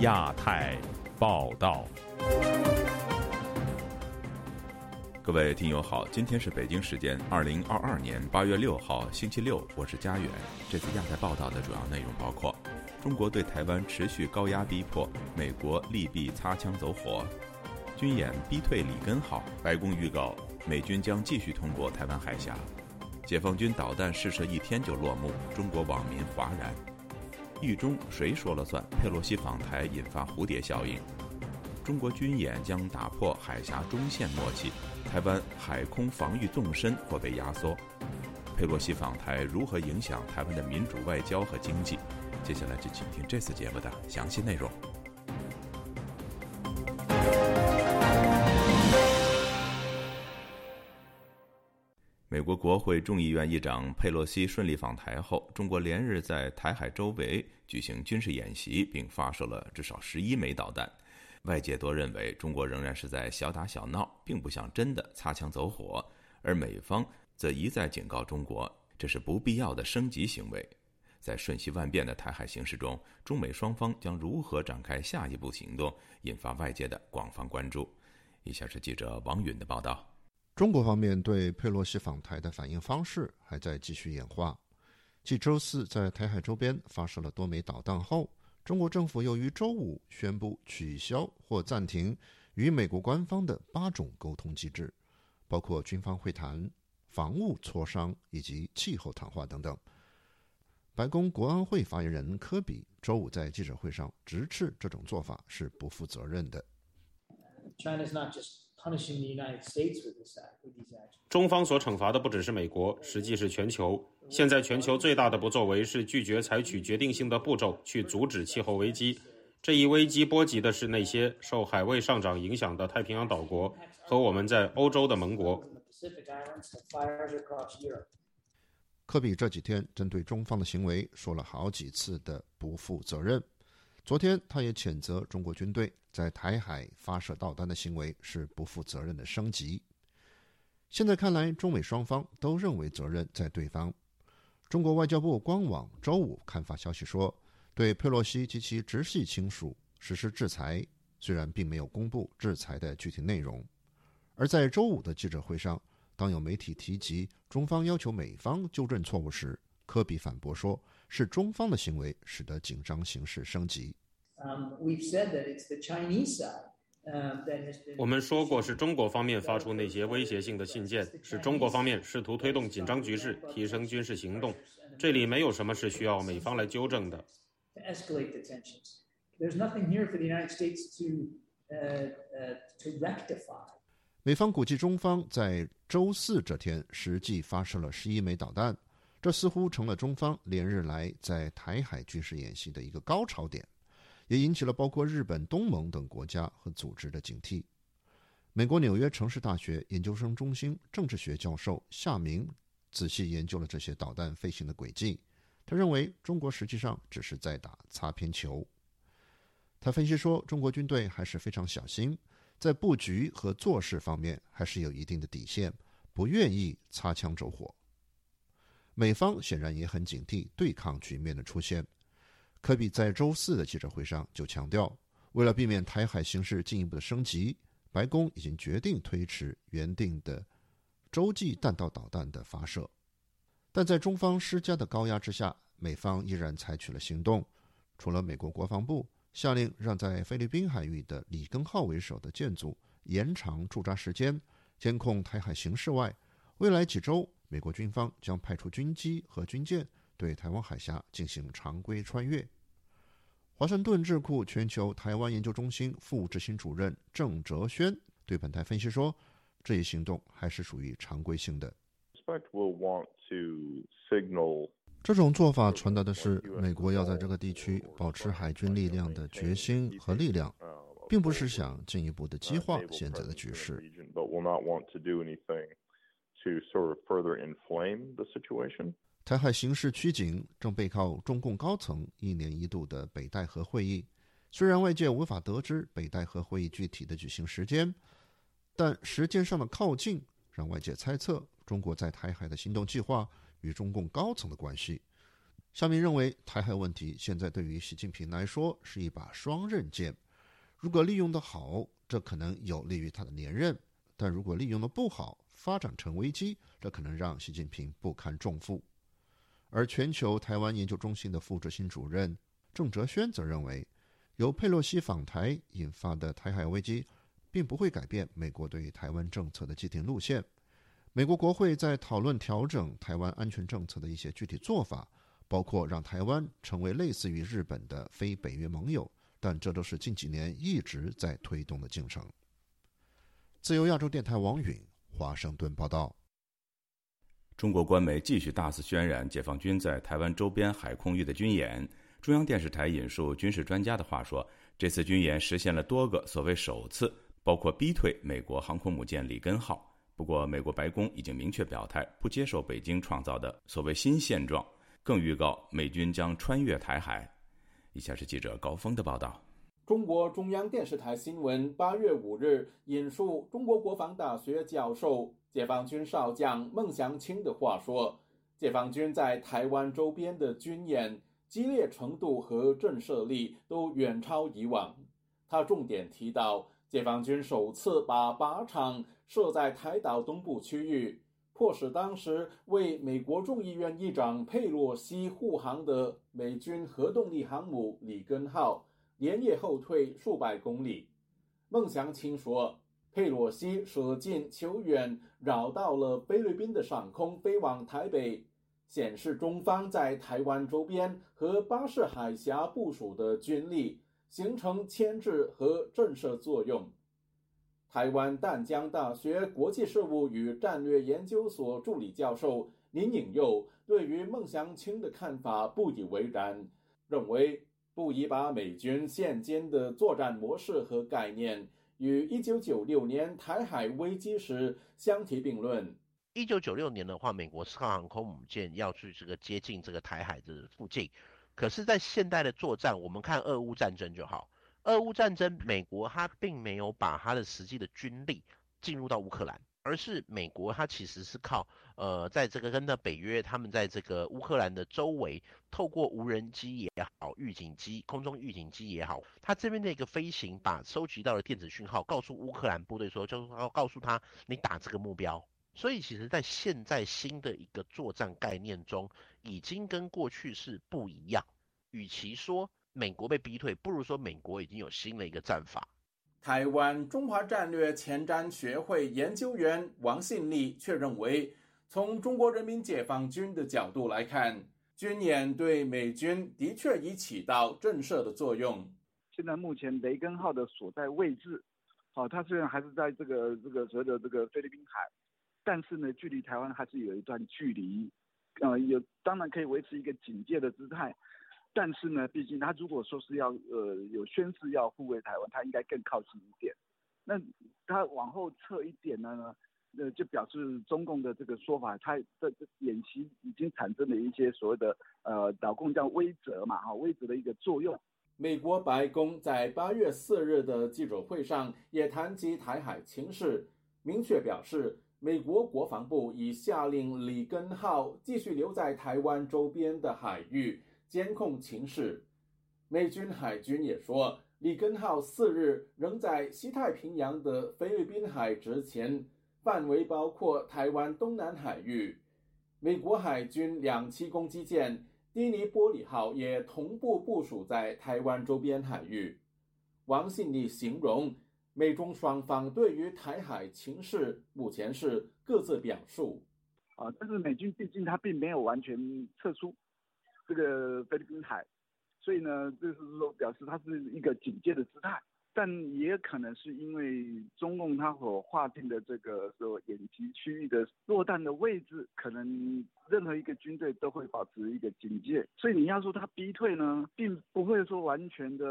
亚太报道。各位听友好，今天是北京时间二零二二年八月六号星期六，我是佳远。这次亚太报道的主要内容包括：中国对台湾持续高压逼迫，美国利弊擦枪走火；军演逼退里根号，白宫预告美军将继续通过台湾海峡；解放军导弹试射一天就落幕，中国网民哗然；狱中谁说了算？佩洛西访台引发蝴蝶效应。中国军演将打破海峡中线默契，台湾海空防御纵深或被压缩。佩洛西访台如何影响台湾的民主外交和经济？接下来就请听这次节目的详细内容。美国国会众议院议长佩洛西顺利访台后，中国连日在台海周围举行军事演习，并发射了至少十一枚导弹。外界多认为中国仍然是在小打小闹，并不想真的擦枪走火，而美方则一再警告中国，这是不必要的升级行为。在瞬息万变的台海形势中，中美双方将如何展开下一步行动，引发外界的广泛关注。以下是记者王允的报道：中国方面对佩洛西访台的反应方式还在继续演化。继周四在台海周边发射了多枚导弹后。中国政府又于周五宣布取消或暂停与美国官方的八种沟通机制，包括军方会谈、防务磋商以及气候谈话等等。白宫国安会发言人科比周五在记者会上直斥这种做法是不负责任的。China is not just. 中方所惩罚的不只是美国，实际是全球。现在全球最大的不作为是拒绝采取决定性的步骤去阻止气候危机。这一危机波及的是那些受海位上涨影响的太平洋岛国和我们在欧洲的盟国。科比这几天针对中方的行为说了好几次的不负责任。昨天，他也谴责中国军队在台海发射导弹的行为是不负责任的升级。现在看来，中美双方都认为责任在对方。中国外交部官网周五刊发消息说，对佩洛西及其直系亲属实施制裁，虽然并没有公布制裁的具体内容。而在周五的记者会上，当有媒体提及中方要求美方纠正错误时，科比反驳说。是中方的行为使得紧张形势升级。我们说过，是中国方面发出那些威胁性的信件，是中国方面试图推动紧张局势，提升军事行动。这里没有什么是需要美方来纠正的。美方估计，中方在周四这天实际发射了十一枚导弹。这似乎成了中方连日来在台海军事演习的一个高潮点，也引起了包括日本、东盟等国家和组织的警惕。美国纽约城市大学研究生中心政治学教授夏明仔细研究了这些导弹飞行的轨迹，他认为中国实际上只是在打擦边球。他分析说，中国军队还是非常小心，在布局和做事方面还是有一定的底线，不愿意擦枪走火。美方显然也很警惕对抗局面的出现。科比在周四的记者会上就强调，为了避免台海形势进一步的升级，白宫已经决定推迟原定的洲际弹道导弹的发射。但在中方施加的高压之下，美方依然采取了行动。除了美国国防部下令让在菲律宾海域的里根号为首的舰组延长驻扎时间，监控台海形势外，未来几周。美国军方将派出军机和军舰对台湾海峡进行常规穿越。华盛顿智库全球台湾研究中心副执行主任郑哲轩对本台分析说：“这一行动还是属于常规性的。这种做法传达的是美国要在这个地区保持海军力量的决心和力量，并不是想进一步的激化现在的局势。” To sort of further inflame the situation. 台海形势趋紧，正背靠中共高层一年一度的北戴河会议。虽然外界无法得知北戴河会议具体的举行时间，但时间上的靠近让外界猜测中国在台海的行动计划与中共高层的关系。夏明认为，台海问题现在对于习近平来说是一把双刃剑，如果利用的好，这可能有利于他的连任；但如果利用的不好，发展成危机，这可能让习近平不堪重负。而全球台湾研究中心的副执行主任郑哲轩则认为，由佩洛西访台引发的台海危机，并不会改变美国对于台湾政策的既定路线。美国国会在讨论调整台湾安全政策的一些具体做法。包括让台湾成为类似于日本的非北约盟友，但这都是近几年一直在推动的进程。自由亚洲电台王允华盛顿报道：中国官媒继续大肆渲染解放军在台湾周边海空域的军演。中央电视台引述军事专家的话说，这次军演实现了多个所谓首次，包括逼退美国航空母舰“里根号”。不过，美国白宫已经明确表态，不接受北京创造的所谓新现状。更预告美军将穿越台海。以下是记者高峰的报道。中国中央电视台新闻八月五日引述中国国防大学教授、解放军少将孟祥青的话说：“解放军在台湾周边的军演激烈程度和震慑力都远超以往。”他重点提到，解放军首次把靶场设在台岛东部区域。迫使当时为美国众议院议长佩洛西护航的美军核动力航母“里根号”连夜后退数百公里。孟祥青说：“佩洛西舍近求远，绕到了菲律宾的上空，飞往台北，显示中方在台湾周边和巴士海峡部署的军力，形成牵制和震慑作用。”台湾淡江大学国际事务与战略研究所助理教授林颖佑对于孟祥青的看法不以为然，认为不宜把美军现今的作战模式和概念与1996年台海危机时相提并论。1996年的话，美国四号航空母舰要去这个接近这个台海的附近，可是，在现代的作战，我们看俄乌战争就好。俄乌战争，美国它并没有把它的实际的军力进入到乌克兰，而是美国它其实是靠呃，在这个跟的北约，他们在这个乌克兰的周围，透过无人机也好，预警机、空中预警机也好，它这边的一个飞行，把收集到的电子讯号告诉乌克兰部队说，就是要告诉他你打这个目标。所以其实，在现在新的一个作战概念中，已经跟过去是不一样。与其说，美国被逼退，不如说美国已经有新的一个战法。台湾中华战略前瞻学会研究员王信立却认为，从中国人民解放军的角度来看，军演对美军的确已起到震慑的作用。现在目前雷根号的所在位置，好，它虽然还是在这个这个所谓的这个菲律宾海，但是呢，距离台湾还是有一段距离。呃，有当然可以维持一个警戒的姿态。但是呢，毕竟他如果说是要呃有宣誓要护卫台湾，他应该更靠近一点。那他往后撤一点呢，呃就表示中共的这个说法，他的演习已经产生了一些所谓的呃导共叫威则嘛，哈威则的一个作用。美国白宫在八月四日的记者会上也谈及台海情势，明确表示，美国国防部已下令里根号继续留在台湾周边的海域。监控情势，美军海军也说，里根号四日仍在西太平洋的菲律宾海执勤，范围包括台湾东南海域。美国海军两栖攻击舰迪尼波里号也同步部署在台湾周边海域。王信立形容，美中双方对于台海情势目前是各自表述。啊，但是美军毕竟他并没有完全撤出。这个菲律宾海，所以呢，就是说表示它是一个警戒的姿态，但也可能是因为中共它所划定的这个说演习区域的落弹的位置，可能任何一个军队都会保持一个警戒，所以你要说它逼退呢，并不会说完全的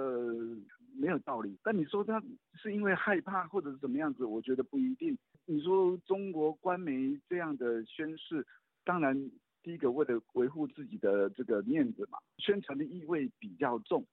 没有道理。但你说它是因为害怕或者是怎么样子，我觉得不一定。你说中国官媒这样的宣誓，当然。第一个，为了维护自己的这个面子嘛，宣传的意味比较重。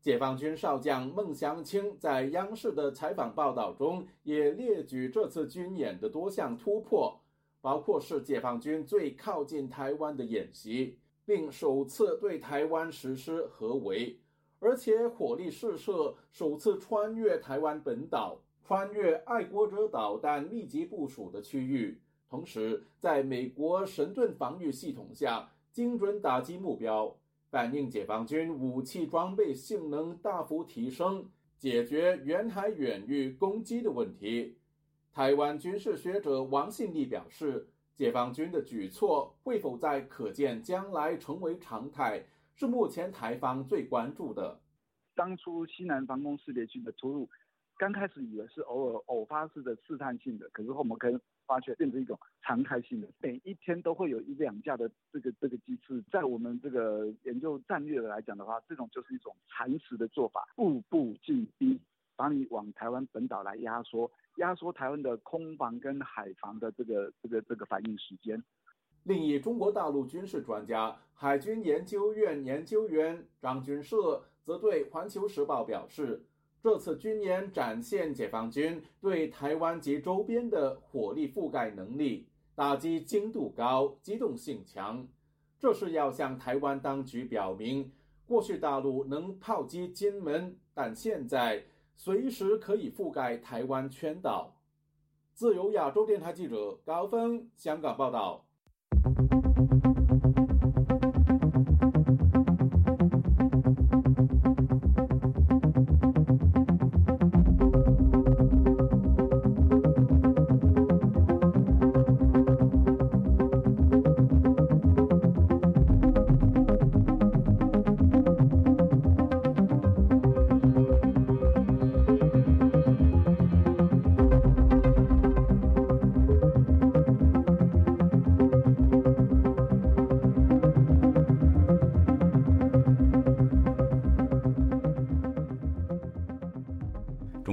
解放军少将孟祥青在央视的采访报道中也列举这次军演的多项突破，包括是解放军最靠近台湾的演习，并首次对台湾实施合围，而且火力试射首次穿越台湾本岛，穿越爱国者导弹密集部署的区域，同时在美国神盾防御系统下精准打击目标，反映解放军武器装备性能大幅提升，解决远海远域攻击的问题。台湾军事学者王信立表示，解放军的举措会否在可见将来成为常态，是目前台方最关注的。当初西南防空识别区的突入，刚开始以为是偶尔偶发式的试探性的，可是后面可以发现变成一种常态性的，每一天都会有一两架的这个这个机次，在我们这个研究战略来讲的话，这种就是一种蚕食的做法，步步进逼，把你往台湾本岛来压缩。压缩台湾的空防跟海防的这个这个这个反应时间。另一中国大陆军事专家、海军研究院研究员张军社则对《环球时报》表示，这次军演展现解放军对台湾及周边的火力覆盖能力，打击精度高、机动性强。这是要向台湾当局表明，过去大陆能炮击金门，但现在。随时可以覆盖台湾全岛。自由亚洲电台记者高峰香港报道。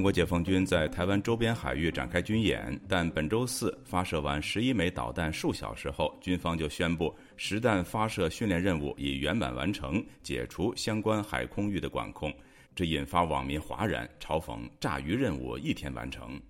中国解放军在台湾周边海域展开军演，但本周四发射完十一枚导弹数小时后，军方就宣布实弹发射训练任务已圆满完成，解除相关海空域的管控。这引发网民哗然，嘲讽“炸鱼任务一天完成”。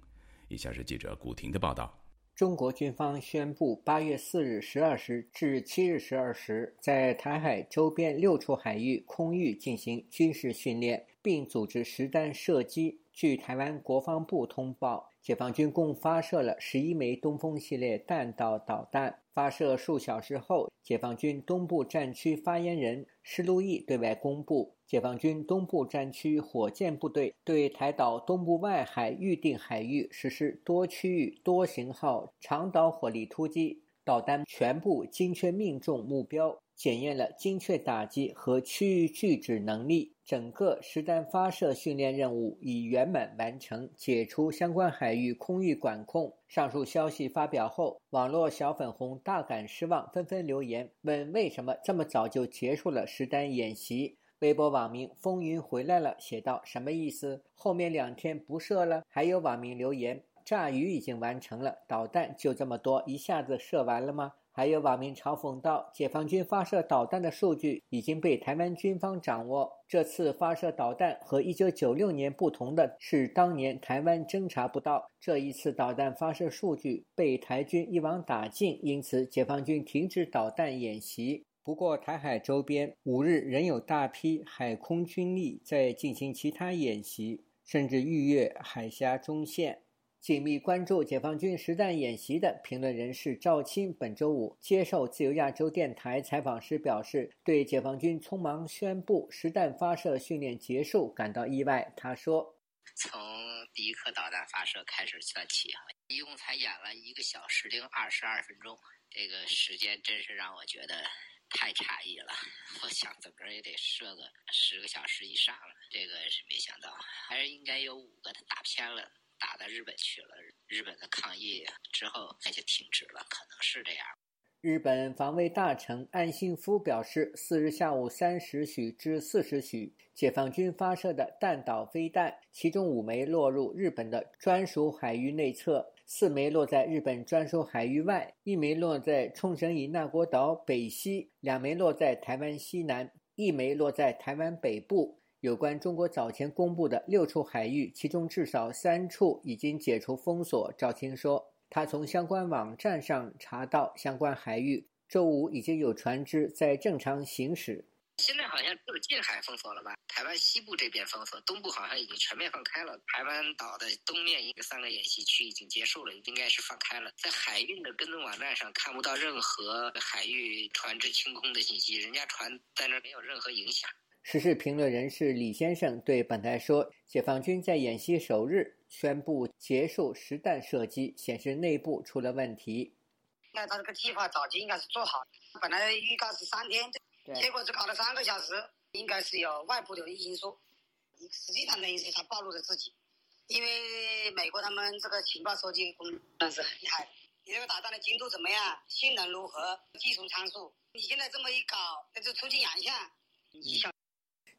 以下是记者古婷的报道：中国军方宣布，八月四日十二时至七日十二时，在台海周边六处海域空域进行军事训练，并组织实弹射击。据台湾国防部通报，解放军共发射了十一枚东风系列弹道导弹。发射数小时后，解放军东部战区发言人施路易对外公布，解放军东部战区火箭部队对台岛东部外海预定海域实施多区域、多型号长导火力突击，导弹全部精确命中目标。检验了精确打击和区域拒止能力，整个实弹发射训练任务已圆满完成，解除相关海域空域管控。上述消息发表后，网络小粉红大感失望，纷纷留言问为什么这么早就结束了实弹演习。微博网民风云回来了写道：“什么意思？后面两天不射了？”还有网民留言：“炸鱼已经完成了，导弹就这么多，一下子射完了吗？”还有网民嘲讽道：“解放军发射导弹的数据已经被台湾军方掌握。这次发射导弹和1996年不同的是，当年台湾侦察不到，这一次导弹发射数据被台军一网打尽，因此解放军停止导弹演习。不过，台海周边五日仍有大批海空军力在进行其他演习，甚至逾越海峡中线。”紧密关注解放军实弹演习的评论人士赵青本周五接受自由亚洲电台采访时表示，对解放军匆忙宣布实弹发射训练结束感到意外。他说：“从第一颗导弹发射开始算起，哈一共才演了一个小时零二十二分钟，这个时间真是让我觉得太诧异了。我想怎么着也得射个十个小时以上了，这个是没想到，还是应该有五个他打偏了。”打到日本去了，日本的抗议之后，那就停止了，可能是这样。日本防卫大臣岸信夫表示，四日下午三时许至四时许，解放军发射的弹道飞弹，其中五枚落入日本的专属海域内侧，四枚落在日本专属海域外，一枚落在冲绳以那国岛北西，两枚落在台湾西南，一枚落在台湾北部。有关中国早前公布的六处海域，其中至少三处已经解除封锁。赵青说，他从相关网站上查到，相关海域周五已经有船只在正常行驶。现在好像只有近海封锁了吧？台湾西部这边封锁，东部好像已经全面放开了。台湾岛的东面一个三个演习区已经结束了，应该是放开了。在海运的跟踪网站上看不到任何海域船只清空的信息，人家船在那没有任何影响。时事评论人士李先生对本台说：“解放军在演习首日宣布结束实弹射击，显示内部出了问题。那他这个计划早就应该是做好，本来预告是三天。”结果只搞了三个小时，应该是有外部的因素。实际上等于是他暴露了自己，因为美国他们这个情报收集工那是很厉害。你这个导弹的精度怎么样？性能如何？技术参数？你现在这么一搞，那就出尽洋相。你想？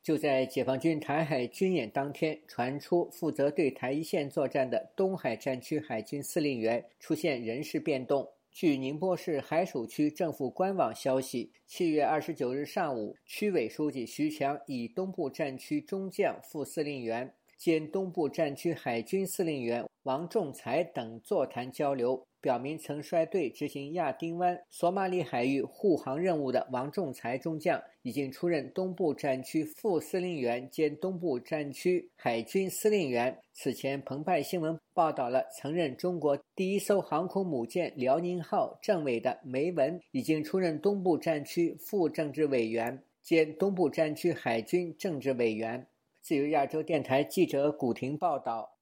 就在解放军台海军演当天，传出负责对台一线作战的东海战区海军司令员出现人事变动。据宁波市海曙区政府官网消息，七月二十九日上午，区委书记徐强以东部战区中将副司令员兼东部战区海军司令员王仲才等座谈交流。表明曾率队执行亚丁湾、索马里海域护航任务的王仲才中将，已经出任东部战区副司令员兼东部战区海军司令员。此前，澎湃新闻报道了曾任中国第一艘航空母舰“辽宁号”政委的梅文，已经出任东部战区副政治委员兼东部战区海军政治委员。自由亚洲电台记者古婷报道。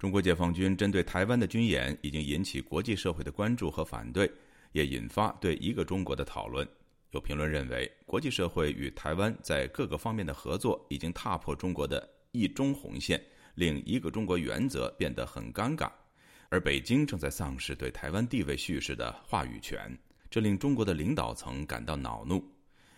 中国解放军针对台湾的军演已经引起国际社会的关注和反对，也引发对一个中国的讨论。有评论认为，国际社会与台湾在各个方面的合作已经踏破中国的一中红线，令一个中国原则变得很尴尬。而北京正在丧失对台湾地位叙事的话语权，这令中国的领导层感到恼怒。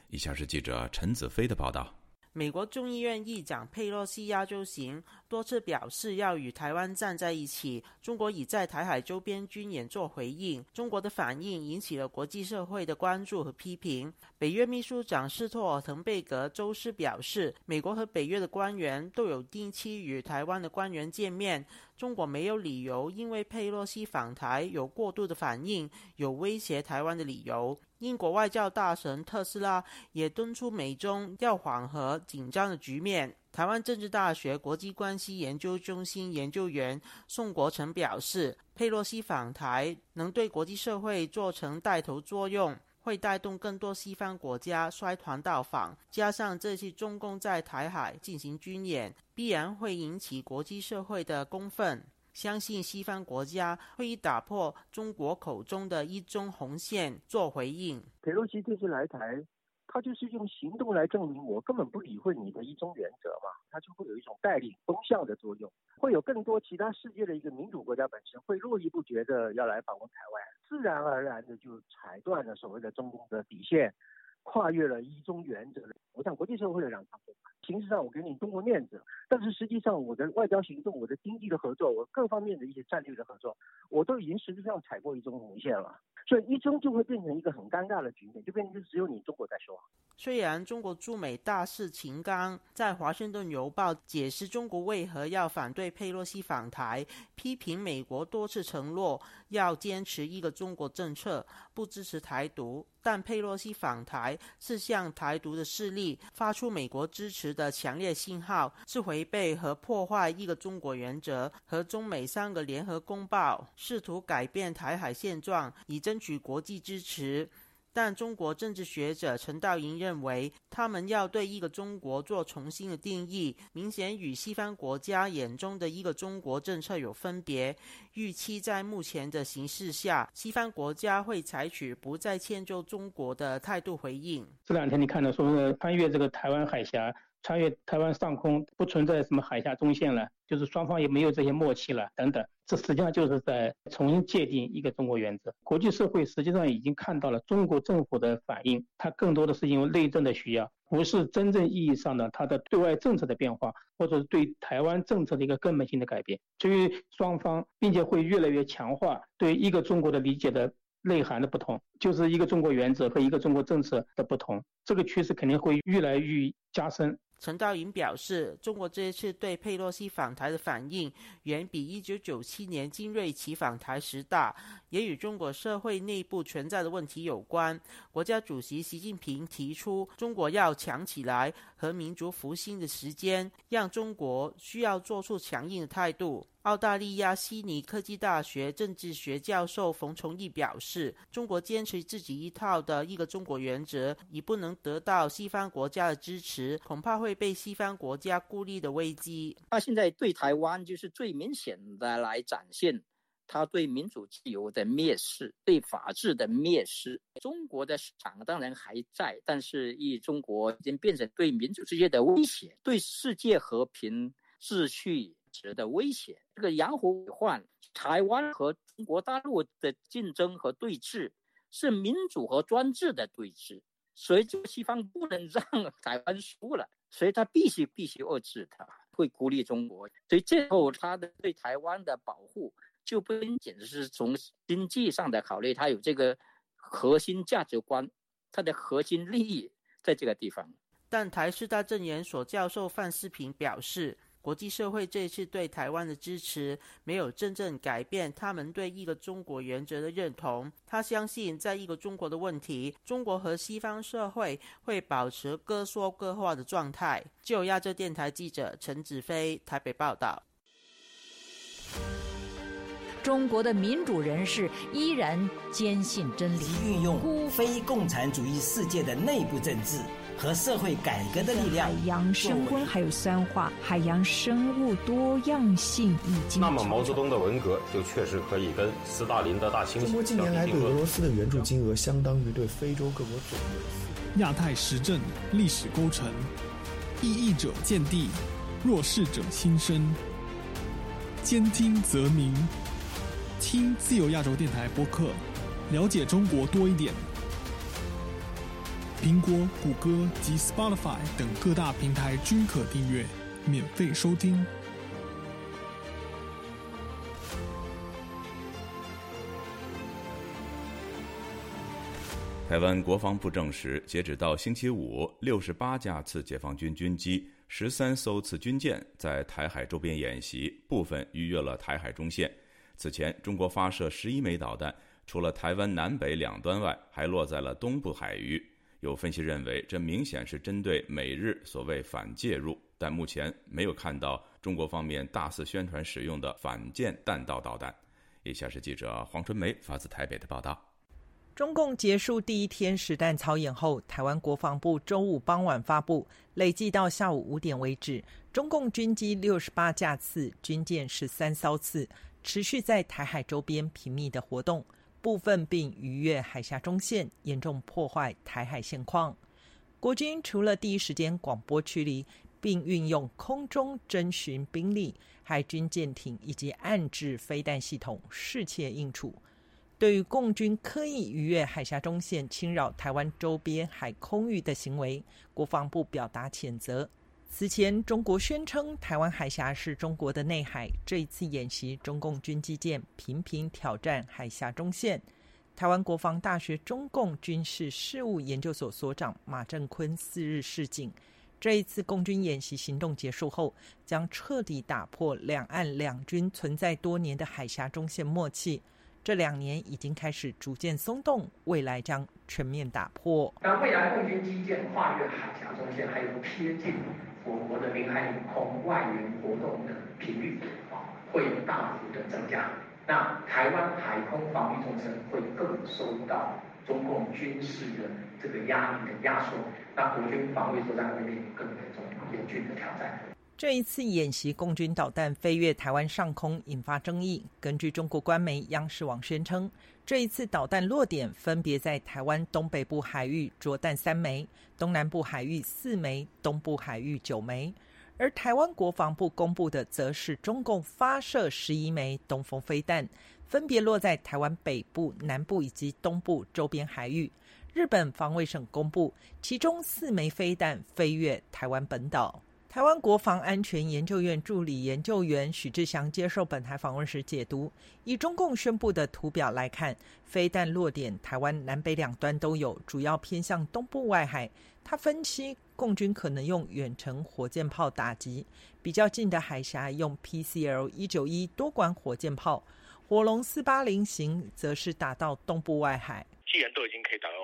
以下是记者陈子飞的报道。美国众议院议长佩洛西亚洲行。多次表示要与台湾站在一起。中国已在台海周边军演做回应。中国的反应引起了国际社会的关注和批评。北约秘书长斯托尔滕贝格周四表示，美国和北约的官员都有定期与台湾的官员见面。中国没有理由因为佩洛西访台有过度的反应，有威胁台湾的理由。英国外交大臣特斯拉也敦促美中要缓和紧张的局面。台湾政治大学国际关系研究中心研究员宋国成表示，佩洛西访台能对国际社会做成带头作用，会带动更多西方国家率团到访。加上这次中共在台海进行军演，必然会引起国际社会的公愤。相信西方国家会以打破中国口中的一中红线做回应。佩洛西这次来台。他就是用行动来证明我根本不理会你的一中原则嘛，他就会有一种带领风向的作用，会有更多其他世界的一个民主国家本身会络绎不绝的要来访问台湾，自然而然的就踩断了所谓的中共的底线，跨越了一中原则。我想国际社会的让他步，形式上我给你中国面子，但是实际上我的外交行动、我的经济的合作、我各方面的一些战略的合作，我都已经实质上踩过一中红线了。所以一中就会变成一个很尴尬的局面，就变成就只有你中国在说。虽然中国驻美大使秦刚在《华盛顿邮报》解释中国为何要反对佩洛西访台，批评美国多次承诺要坚持一个中国政策，不支持台独，但佩洛西访台是向台独的势力发出美国支持的强烈信号，是违背和破坏一个中国原则和中美三个联合公报，试图改变台海现状以争取国际支持。但中国政治学者陈道银认为，他们要对一个中国做重新的定义，明显与西方国家眼中的一个中国政策有分别。预期在目前的形势下，西方国家会采取不再迁就中国的态度回应。这两天你看到说穿越这个台湾海峡。穿越台湾上空不存在什么海峡中线了，就是双方也没有这些默契了等等，这实际上就是在重新界定一个中国原则。国际社会实际上已经看到了中国政府的反应，它更多的是因为内政的需要，不是真正意义上的它的对外政策的变化，或者是对台湾政策的一个根本性的改变。至于双方，并且会越来越强化对一个中国的理解的内涵的不同，就是一个中国原则和一个中国政策的不同，这个趋势肯定会越来越加深。陈道云表示，中国这一次对佩洛西访台的反应，远比一九九七年金瑞奇访台时大，也与中国社会内部存在的问题有关。国家主席习近平提出，中国要强起来和民族复兴的时间，让中国需要做出强硬的态度。澳大利亚悉尼科技大学政治学教授冯崇义表示，中国坚持自己一套的一个中国原则，已不能得到西方国家的支持，恐怕会被西方国家孤立的危机。他现在对台湾就是最明显的来展现他对民主自由的蔑视，对法治的蔑视。中国的市场当然还在，但是以中国已经变成对民主世界的威胁，对世界和平秩序。值的威胁，这个养虎患，台湾和中国大陆的竞争和对峙是民主和专制的对峙，所以这个西方不能让 台湾输了，所以他必须必须遏制他，会孤立中国，所以最后他的对台湾的保护就不仅仅是从经济上的考虑，他有这个核心价值观，他的核心利益在这个地方。但台师大政研所教授范思平表示。国际社会这次对台湾的支持，没有真正改变他们对一个中国原则的认同。他相信，在一个中国的问题，中国和西方社会会保持各说各话的状态。就亚洲电台记者陈子飞台北报道。中国的民主人士依然坚信真理，运用非共产主义世界的内部政治。和社会改革的力量，海洋升温还有酸化，海洋生物多样性已经。那么毛泽东的文革就确实可以跟斯大林的大清洗。中国近年来对俄罗斯的援助金额，相当于对非洲各国总和。亚太时政历史构成，异议者见地，弱势者心声。兼听则明，听自由亚洲电台播客，了解中国多一点。苹果、谷歌及 Spotify 等各大平台均可订阅，免费收听。台湾国防部证实，截止到星期五，六十八架次解放军军机、十三艘次军舰在台海周边演习，部分逾越了台海中线。此前，中国发射十一枚导弹，除了台湾南北两端外，还落在了东部海域。有分析认为，这明显是针对美日所谓反介入，但目前没有看到中国方面大肆宣传使用的反舰弹道导弹。以下是记者黄春梅发自台北的报道：中共结束第一天实弹操演后，台湾国防部周五傍晚发布，累计到下午五点为止，中共军机六十八架次，军舰十三艘次，持续在台海周边频密的活动。部分并逾越海峡中线，严重破坏台海现况。国军除了第一时间广播驱离，并运用空中侦巡兵力、海军舰艇以及暗制飞弹系统，视切应处。对于共军刻意逾越海峡中线，侵扰台湾周边海空域的行为，国防部表达谴责。此前，中国宣称台湾海峡是中国的内海。这一次演习，中共军机舰频频挑战海峡中线。台湾国防大学中共军事事务研究所所长马正坤四日示警：这一次共军演习行动结束后，将彻底打破两岸两军存在多年的海峡中线默契。这两年已经开始逐渐松动，未来将全面打破。那未来共军机舰跨越海峡中线，还有贴近。我国的领海领空外援活动的频率啊，会大幅的增加。那台湾海空防御纵深会更受到中共军事的这个压力的压缩。那国军防卫作战会面临更严重严峻的挑战。这一次演习，共军导弹飞越台湾上空，引发争议。根据中国官媒央视网宣称，这一次导弹落点分别在台湾东北部海域着弹三枚，东南部海域四枚，东部海域九枚。而台湾国防部公布的，则是中共发射十一枚东风飞弹，分别落在台湾北部、南部以及东部周边海域。日本防卫省公布，其中四枚飞弹飞越台湾本岛。台湾国防安全研究院助理研究员许志祥接受本台访问时解读，以中共宣布的图表来看，飞弹落点台湾南北两端都有，主要偏向东部外海。他分析，共军可能用远程火箭炮打击，比较近的海峡用 PCL 一九一多管火箭炮，火龙四八零型则是打到东部外海。既然都已经可以打到。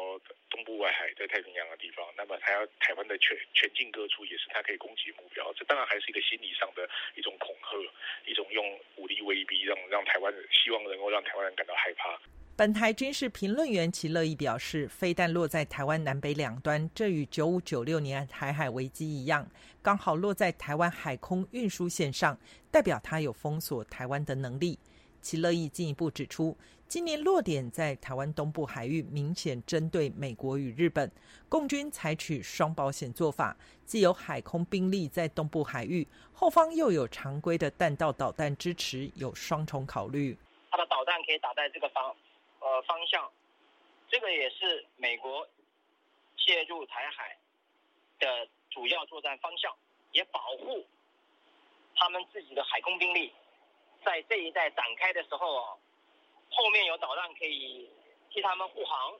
东部外海在太平洋的地方，那么他要台湾的全全境各处也是他可以攻击目标。这当然还是一个心理上的一种恐吓，一种用武力威逼，让让台湾希望能够让台湾人感到害怕。本台军事评论员齐乐意表示，飞弹落在台湾南北两端，这与九五九六年台海危机一样，刚好落在台湾海空运输线上，代表它有封锁台湾的能力。齐乐意进一步指出。今年落点在台湾东部海域，明显针对美国与日本。共军采取双保险做法，既有海空兵力在东部海域，后方又有常规的弹道导弹支持，有双重考虑。它的导弹可以打在这个方呃方向，这个也是美国介入台海的主要作战方向，也保护他们自己的海空兵力在这一带展开的时候。后面有导弹可以替他们护航。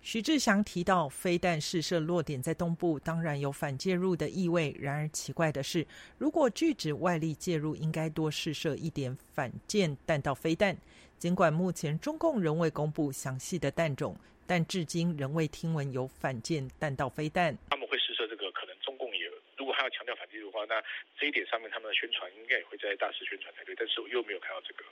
徐志祥提到，飞弹试射落点在东部，当然有反介入的意味。然而奇怪的是，如果拒止外力介入，应该多试射一点反舰弹道飞弹。尽管目前中共仍未公布详细的弹种，但至今仍未听闻有反舰弹道飞弹。他们会试射这个，可能中共也如果还要强调反介入的话，那这一点上面他们的宣传应该也会在大肆宣传才对。但是我又没有看到这个。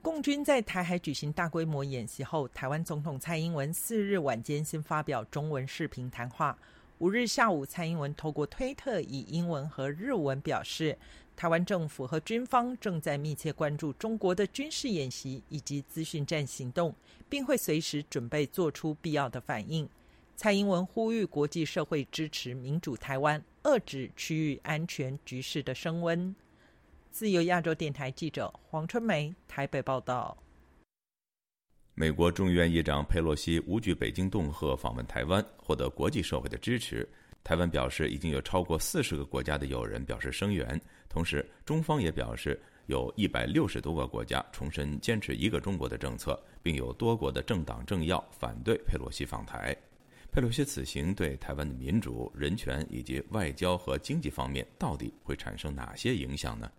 共军在台海举行大规模演习后，台湾总统蔡英文四日晚间先发表中文视频谈话。五日下午，蔡英文透过推特以英文和日文表示，台湾政府和军方正在密切关注中国的军事演习以及资讯战行动，并会随时准备做出必要的反应。蔡英文呼吁国际社会支持民主台湾，遏制区域安全局势的升温。自由亚洲电台记者黄春梅台北报道：美国众议院议长佩洛西无惧北京恫吓访问台湾，获得国际社会的支持。台湾表示，已经有超过四十个国家的友人表示声援。同时，中方也表示，有一百六十多个国家重申坚持一个中国的政策，并有多国的政党政要反对佩洛西访台。佩洛西此行对台湾的民主、人权以及外交和经济方面，到底会产生哪些影响呢？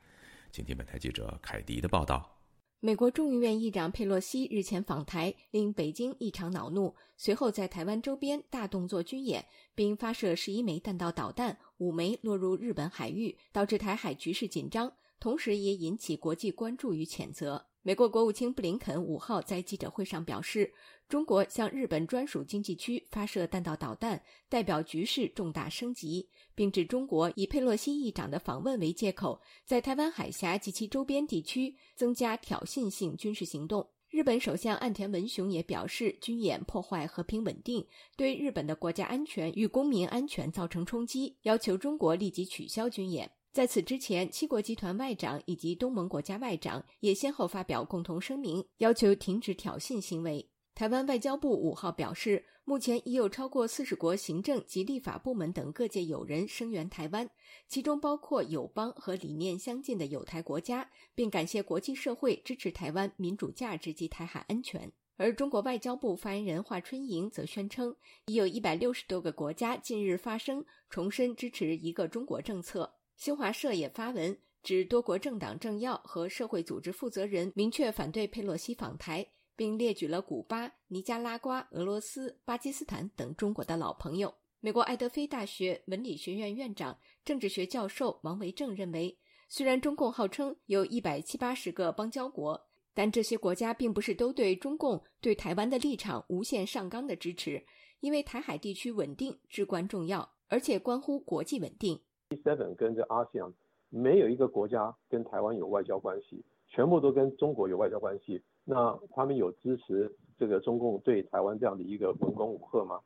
请听本台记者凯迪的报道。美国众议院议长佩洛西日前访台，令北京异常恼怒，随后在台湾周边大动作军演，并发射十一枚弹道导弹，五枚落入日本海域，导致台海局势紧张，同时也引起国际关注与谴责。美国国务卿布林肯五号在记者会上表示，中国向日本专属经济区发射弹道导弹，代表局势重大升级，并指中国以佩洛西议长的访问为借口，在台湾海峡及其周边地区增加挑衅性军事行动。日本首相岸田文雄也表示，军演破坏和平稳定，对日本的国家安全与公民安全造成冲击，要求中国立即取消军演。在此之前，七国集团外长以及东盟国家外长也先后发表共同声明，要求停止挑衅行为。台湾外交部五号表示，目前已有超过四十国行政及立法部门等各界友人声援台湾，其中包括友邦和理念相近的友台国家，并感谢国际社会支持台湾民主价值及台海安全。而中国外交部发言人华春莹则宣称，已有一百六十多个国家近日发声，重申支持一个中国政策。新华社也发文指，多国政党政要和社会组织负责人明确反对佩洛西访台，并列举了古巴、尼加拉瓜、俄罗斯、巴基斯坦等中国的老朋友。美国爱德菲大学文理学院院长、政治学教授王维正认为，虽然中共号称有一百七八十个邦交国，但这些国家并不是都对中共对台湾的立场无限上纲的支持，因为台海地区稳定至关重要，而且关乎国际稳定。Seven 跟这 ASEAN 没有一个国家跟台湾有外交关系，全部都跟中国有外交关系。那他们有支持这个中共对台湾这样的一个文攻武吓吗？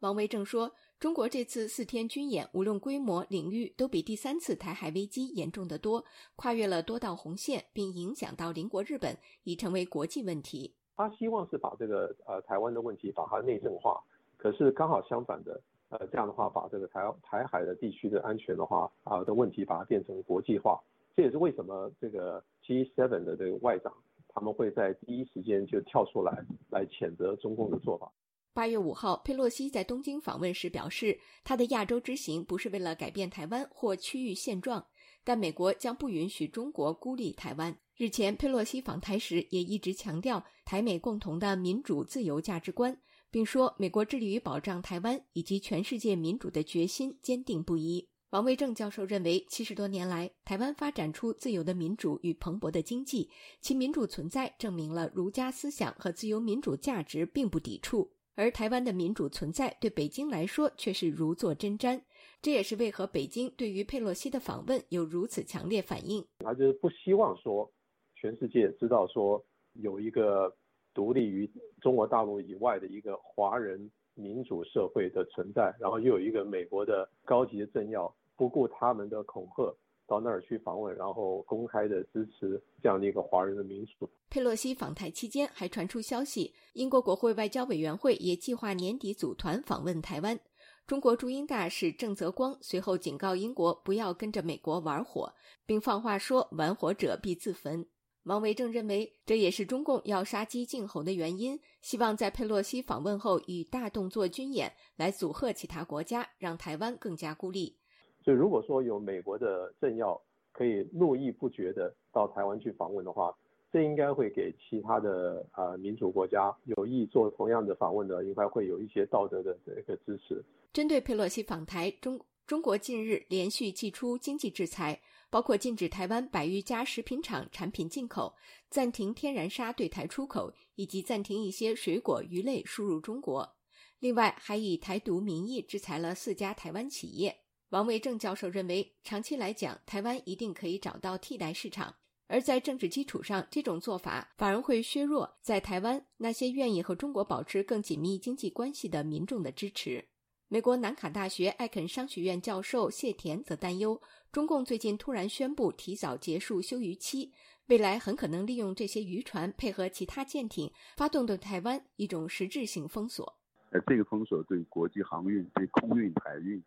王维正说，中国这次四天军演，无论规模、领域，都比第三次台海危机严重得多，跨越了多道红线，并影响到邻国日本，已成为国际问题。他希望是把这个呃台湾的问题把它内政化，可是刚好相反的。呃，这样的话把这个台台海的地区的安全的话啊的问题把它变成国际化，这也是为什么这个 G7 的这个外长他们会在第一时间就跳出来来谴责中共的做法。八月五号，佩洛西在东京访问时表示，他的亚洲之行不是为了改变台湾或区域现状，但美国将不允许中国孤立台湾。日前，佩洛西访台时也一直强调台美共同的民主自由价值观，并说美国致力于保障台湾以及全世界民主的决心坚定不移。王维正教授认为，七十多年来，台湾发展出自由的民主与蓬勃的经济，其民主存在证明了儒家思想和自由民主价值并不抵触。而台湾的民主存在对北京来说却是如坐针毡，这也是为何北京对于佩洛西的访问有如此强烈反应。他就是不希望说全世界知道说有一个独立于中国大陆以外的一个华人民主社会的存在，然后又有一个美国的高级政要不顾他们的恐吓。到那儿去访问，然后公开的支持这样的一个华人的民主。佩洛西访台期间，还传出消息，英国国会外交委员会也计划年底组团访问台湾。中国驻英大使郑泽光随后警告英国不要跟着美国玩火，并放话说：“玩火者必自焚。”王维正认为，这也是中共要杀鸡儆猴的原因，希望在佩洛西访问后以大动作军演来阻吓其他国家，让台湾更加孤立。所以，如果说有美国的政要可以络绎不绝的到台湾去访问的话，这应该会给其他的呃民主国家有意做同样的访问的，应该会有一些道德的这个支持。针对佩洛西访台，中中国近日连续祭出经济制裁，包括禁止台湾百余家食品厂产品进口，暂停天然砂对台出口，以及暂停一些水果、鱼类输入中国。另外，还以台独名义制裁了四家台湾企业。王维正教授认为，长期来讲，台湾一定可以找到替代市场；而在政治基础上，这种做法反而会削弱在台湾那些愿意和中国保持更紧密经济关系的民众的支持。美国南卡大学艾肯商学院教授谢田则担忧，中共最近突然宣布提早结束休渔期，未来很可能利用这些渔船配合其他舰艇，发动对台湾一种实质性封锁。呃，这个封锁对国际航运、对空运、海运。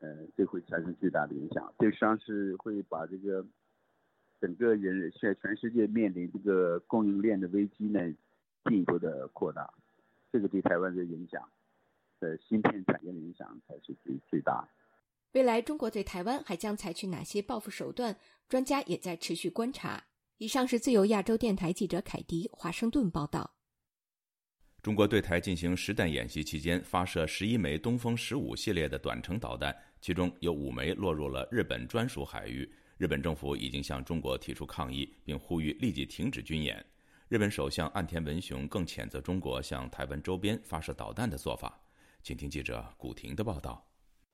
呃，这会产生巨大的影响，这实际上是会把这个整个人现在全世界面临这个供应链的危机呢进一步的扩大，这个对台湾的影响，呃，芯片产业的影响才是最最大。未来中国对台湾还将采取哪些报复手段？专家也在持续观察。以上是自由亚洲电台记者凯迪华盛顿报道。中国对台进行实弹演习期间，发射十一枚东风十五系列的短程导弹。其中有五枚落入了日本专属海域，日本政府已经向中国提出抗议，并呼吁立即停止军演。日本首相岸田文雄更谴责中国向台湾周边发射导弹的做法。请听记者古婷的报道。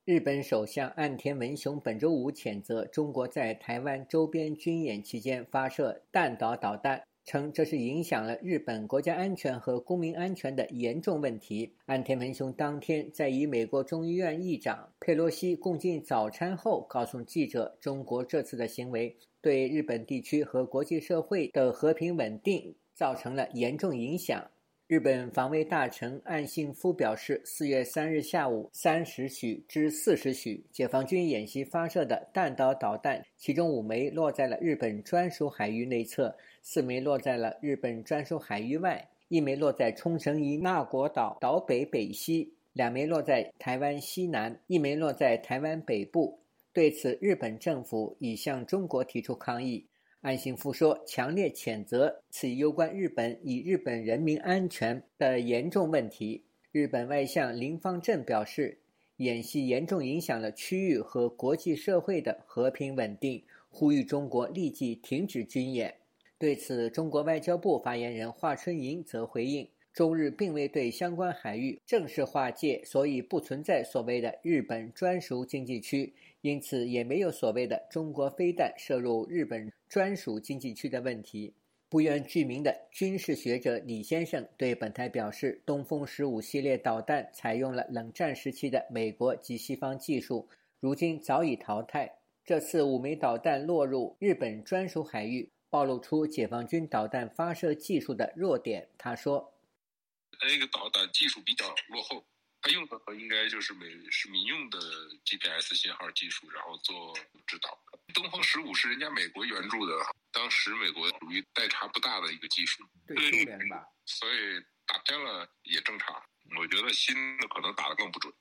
日本首相岸田文雄本周五谴责中国在台湾周边军演期间发射弹道导弹。称这是影响了日本国家安全和公民安全的严重问题。岸田文雄当天在与美国众议院议长佩洛西共进早餐后，告诉记者，中国这次的行为对日本地区和国际社会的和平稳定造成了严重影响。日本防卫大臣岸信夫表示，四月三日下午三时许至四时许，解放军演习发射的弹道导弹，其中五枚落在了日本专属海域内侧。四枚落在了日本专属海域外，一枚落在冲绳以那国岛岛北北西，两枚落在台湾西南，一枚落在台湾北部。对此，日本政府已向中国提出抗议。岸信夫说：“强烈谴责此攸关日本与日本人民安全的严重问题。”日本外相林方正表示：“演习严重影响了区域和国际社会的和平稳定，呼吁中国立即停止军演。”对此，中国外交部发言人华春莹则回应：“中日并未对相关海域正式划界，所以不存在所谓的日本专属经济区，因此也没有所谓的中国飞弹射入日本专属经济区的问题。”不愿具名的军事学者李先生对本台表示：“东风十五系列导弹采用了冷战时期的美国及西方技术，如今早已淘汰。这次五枚导弹落入日本专属海域。”暴露出解放军导弹发射技术的弱点。他说：“那个导弹技术比较落后，它用的应该就是美是民用的 GPS 信号技术，然后做指导。东风十五是人家美国援助的，当时美国属于代差不大的一个技术，对苏联吧，所以打偏了也正常。我觉得新的可能打得更不准。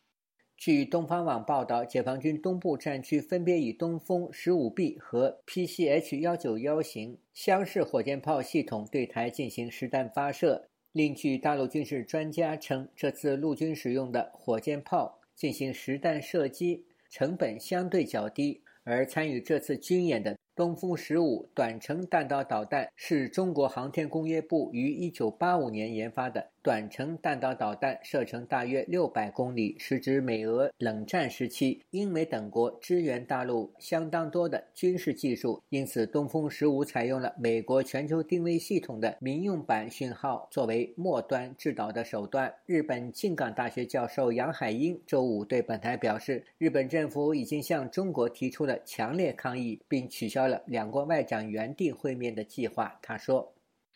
据东方网报道，解放军东部战区分别以东风十五 B 和 PCH 幺九幺型厢式火箭炮系统对台进行实弹发射。另据大陆军事专家称，这次陆军使用的火箭炮进行实弹射击成本相对较低，而参与这次军演的。东风十五短程弹道导弹是中国航天工业部于一九八五年研发的短程弹道导弹，射程大约六百公里，是指美俄冷战时期英美等国支援大陆相当多的军事技术。因此，东风十五采用了美国全球定位系统的民用版讯号作为末端制导的手段。日本静冈大学教授杨海英周五对本台表示，日本政府已经向中国提出了强烈抗议，并取消。了两国外长原定会面的计划，他说。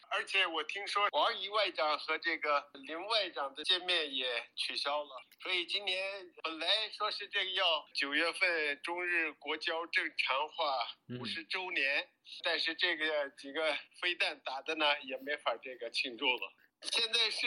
而且我听说王毅外长和这个林外长的见面也取消了，所以今年本来说是这个要九月份中日国交正常化五十周年，但是这个几个飞弹打的呢也没法这个庆祝了。现在是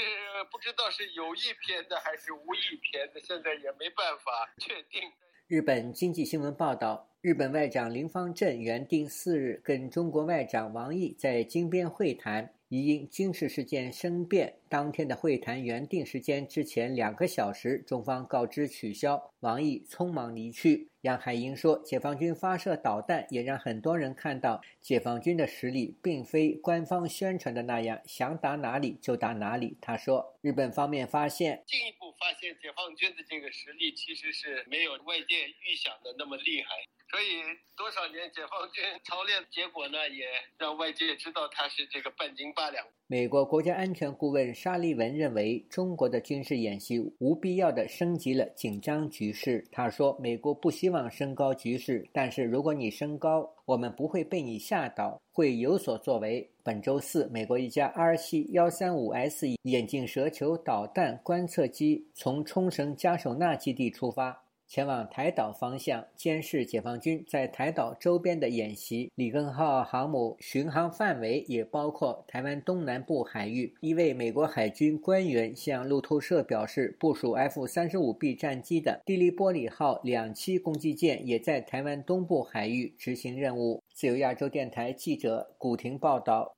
不知道是有意偏的还是无意偏的，现在也没办法确定。日本经济新闻报道。日本外长林方正原定四日跟中国外长王毅在金边会谈，疑因军事事件生变，当天的会谈原定时间之前两个小时，中方告知取消，王毅匆忙离去。杨海英说：“解放军发射导弹，也让很多人看到解放军的实力，并非官方宣传的那样，想打哪里就打哪里。”他说：“日本方面发现，进一步发现解放军的这个实力其实是没有外界预想的那么厉害。”所以多少年解放军操练结果呢，也让外界知道他是这个半斤八两。美国国家安全顾问沙利文认为，中国的军事演习无必要的升级了紧张局于是。他说：“美国不希望升高局势，但是如果你升高，我们不会被你吓倒，会有所作为。”本周四，美国一架 R 七幺三五 S 眼镜蛇球导弹观测机从冲绳加手纳基地出发。前往台岛方向监视解放军在台岛周边的演习。里根号航母巡航范围也包括台湾东南部海域。一位美国海军官员向路透社表示，部署 F 三十五 B 战机的蒂利波里号两栖攻击舰也在台湾东部海域执行任务。自由亚洲电台记者古婷报道。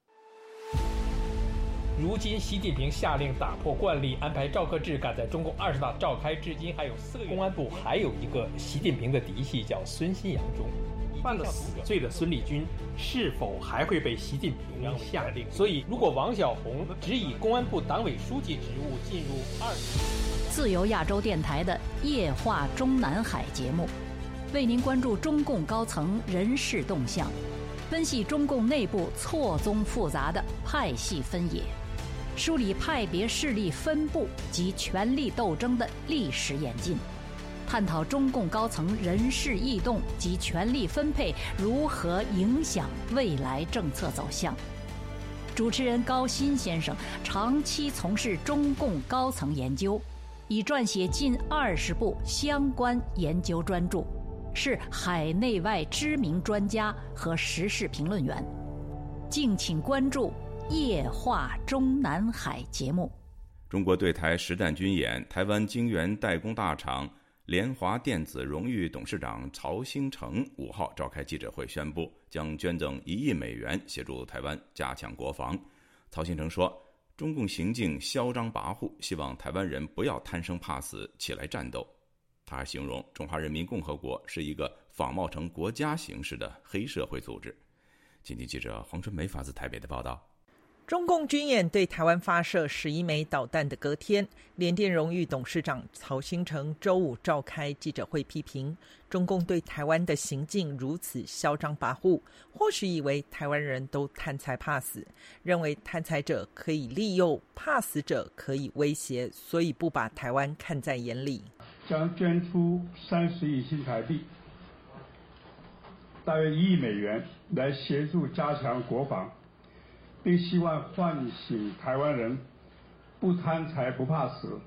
如今，习近平下令打破惯例，安排赵克志赶在中共二十大召开至今还有四个月。公安部还有一个习近平的嫡系，叫孙新阳中。犯了死罪的孙立军是否还会被习近平下令？所以，如果王晓红只以公安部党委书记职务进入二，自由亚洲电台的夜话中南海节目，为您关注中共高层人事动向，分析中共内部错综复杂的派系分野。梳理派别势力分布及权力斗争的历史演进，探讨中共高层人事异动及权力分配如何影响未来政策走向。主持人高鑫先生长期从事中共高层研究，已撰写近二十部相关研究专著，是海内外知名专家和时事评论员。敬请关注。夜话中南海节目，中国对台实弹军演，台湾晶圆代工大厂联华电子荣誉董事长曹兴诚五号召开记者会，宣布将捐赠一亿美元协助台湾加强国防。曹兴诚说：“中共行径嚣张跋扈，希望台湾人不要贪生怕死，起来战斗。”他形容中华人民共和国是一个仿冒成国家形式的黑社会组织。今天记者黄春梅发自台北的报道。中共军演对台湾发射十一枚导弹的隔天，联电荣誉董事长曹兴诚周五召开记者会，批评中共对台湾的行径如此嚣张跋扈，或许以为台湾人都贪财怕死，认为贪财者可以利诱，怕死者可以威胁，所以不把台湾看在眼里。将捐出三十亿新台币，大约一亿美元，来协助加强国防。并希望唤醒台湾人不贪财不怕死，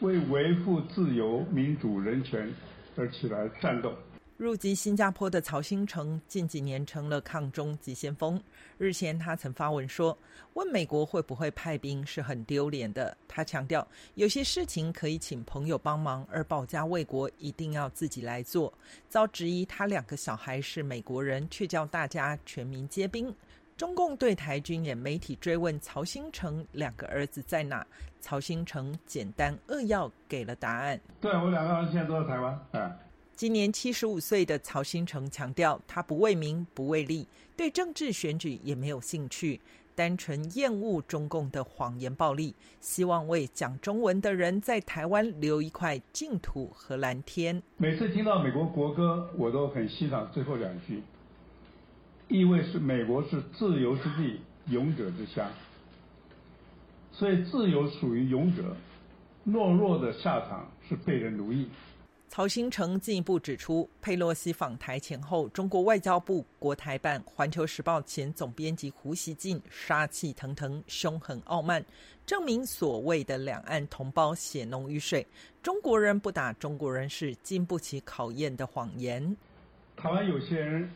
为维护自由、民主、人权而起来战斗。入籍新加坡的曹兴诚近几年成了抗中急先锋。日前，他曾发文说：“问美国会不会派兵是很丢脸的。”他强调，有些事情可以请朋友帮忙，而保家卫国一定要自己来做。遭质疑他两个小孩是美国人，却叫大家全民皆兵。中共对台军演媒体追问曹新成两个儿子在哪，曹新成简单扼要给了答案：“对我两个儿子现在都在台湾。”哎。今年七十五岁的曹新成强调，他不为名，不为利，对政治选举也没有兴趣，单纯厌恶中共的谎言暴力，希望为讲中文的人在台湾留一块净土和蓝天。每次听到美国国歌，我都很欣赏最后两句，意味是美国是自由之地，勇者之乡，所以自由属于勇者，懦弱的下场是被人奴役。曹新成进一步指出，佩洛西访台前后，中国外交部国台办、《环球时报》前总编辑胡锡进杀气腾腾、凶狠傲慢，证明所谓的两岸同胞血浓于水，中国人不打中国人是经不起考验的谎言。台湾有些人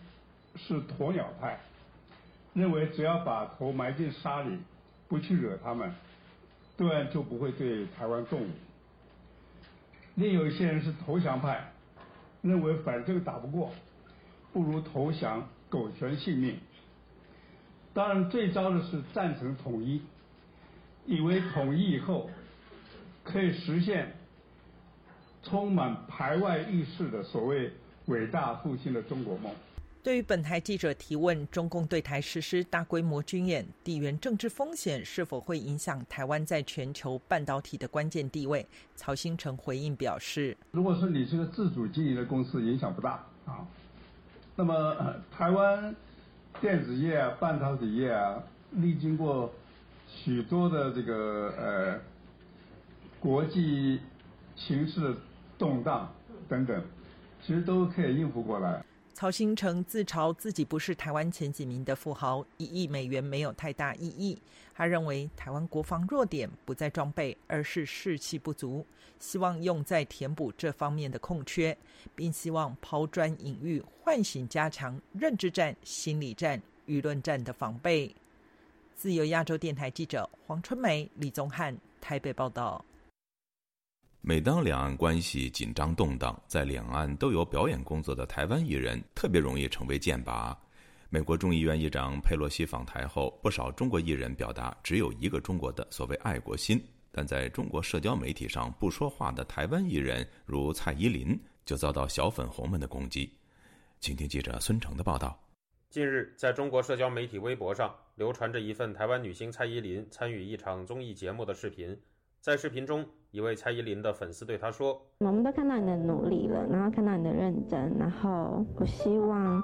是鸵鸟派，认为只要把头埋进沙里，不去惹他们，对岸就不会对台湾动武。另有一些人是投降派，认为反正打不过，不如投降，苟全性命。当然，最糟的是赞成统一，以为统一以后可以实现充满排外意识的所谓伟大复兴的中国梦。对于本台记者提问，中共对台实施大规模军演，地缘政治风险是否会影响台湾在全球半导体的关键地位？曹新成回应表示：“如果说你是个自主经营的公司，影响不大啊。那么台湾电子业、半导体业啊，历经过许多的这个呃国际形势动荡等等，其实都可以应付过来。”曹新成自嘲自己不是台湾前几名的富豪，一亿美元没有太大意义。他认为台湾国防弱点不在装备，而是士气不足，希望用在填补这方面的空缺，并希望抛砖引玉，唤醒加强认知战、心理战、舆论战的防备。自由亚洲电台记者黄春梅、李宗翰台北报道。每当两岸关系紧张动荡，在两岸都有表演工作的台湾艺人特别容易成为剑拔。美国众议院议长佩洛西访台后，不少中国艺人表达“只有一个中国”的所谓爱国心，但在中国社交媒体上不说话的台湾艺人，如蔡依林，就遭到小粉红们的攻击。请听记者孙成的报道。近日，在中国社交媒体微博上流传着一份台湾女星蔡依林参与一场综艺节目的视频，在视频中。一位蔡依林的粉丝对他说：“我们都看到你的努力了，然后看到你的认真，然后我希望